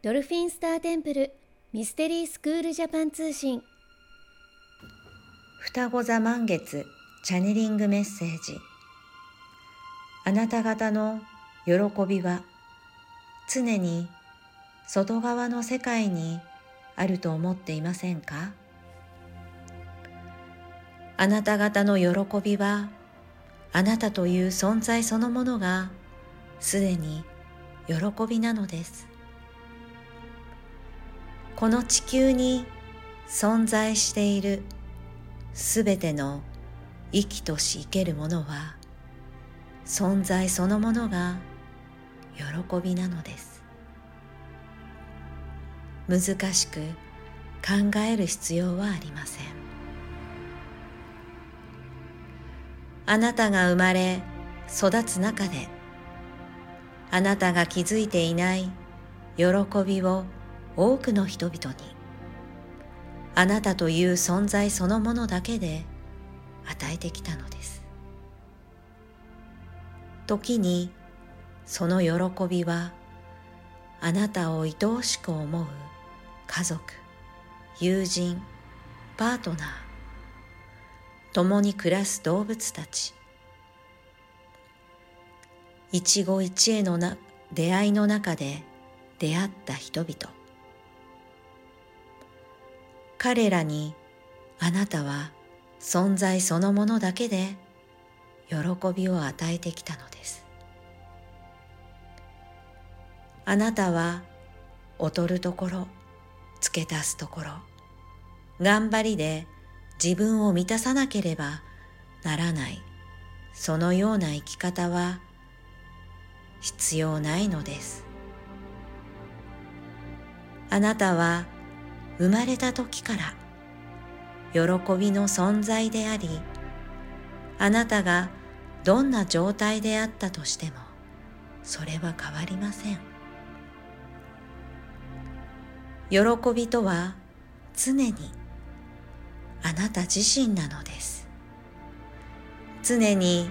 ドルフィンスターテンプルミステリースクールジャパン通信。双子座満月チャネリングメッセージ。あなた方の喜びは常に外側の世界にあると思っていませんか？あなた方の喜びはあなたという存在そのものがすでに喜びなのです。この地球に存在しているすべての生きとし生けるものは存在そのものが喜びなのです。難しく考える必要はありません。あなたが生まれ育つ中であなたが気づいていない喜びを多くの人々に。あなたという存在そのものだけで与えてきたのです。時にその喜びはあなたを愛おしく思う家族友人パートナー共に暮らす動物たち一期一会のな出会いの中で出会った人々。彼らにあなたは存在そのものだけで喜びを与えてきたのです。あなたは劣るところ付け足すところ頑張りで自分を満たさなければならない。そのような生き方は必要ないのです。あなたは生まれた時から喜びの存在でありあなたがどんな状態であったとしてもそれは変わりません。喜びとは常にあなた自身なのです。常に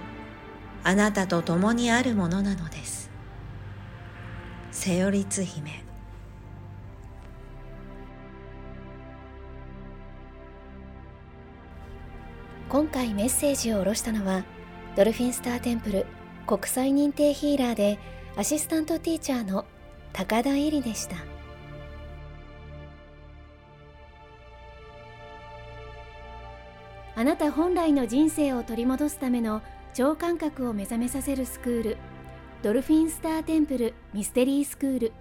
あなたと共にあるものなのです。セオリツ姫。今回メッセージを下ろしたのはドルフィンスターテンプル国際認定ヒーラーでアシスタントティーチャーの高田絵里でした。あなた本来の人生を取り戻すための超感覚を目覚めさせるスクールドルフィンスターテンプルミステリースクール。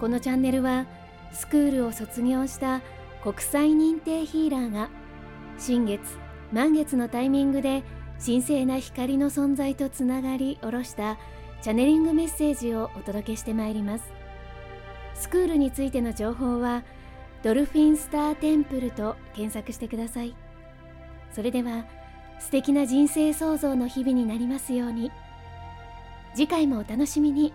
このチャンネルはスクールを卒業した国際認定ヒーラーが新月満月のタイミングで神聖な光の存在とつながり下ろしたチャネリングメッセージをお届けしてまいります。スクールについての情報はドルフィンスターテンプルと検索してください。それでは素敵な人生創造の日々になりますように。次回もお楽しみに。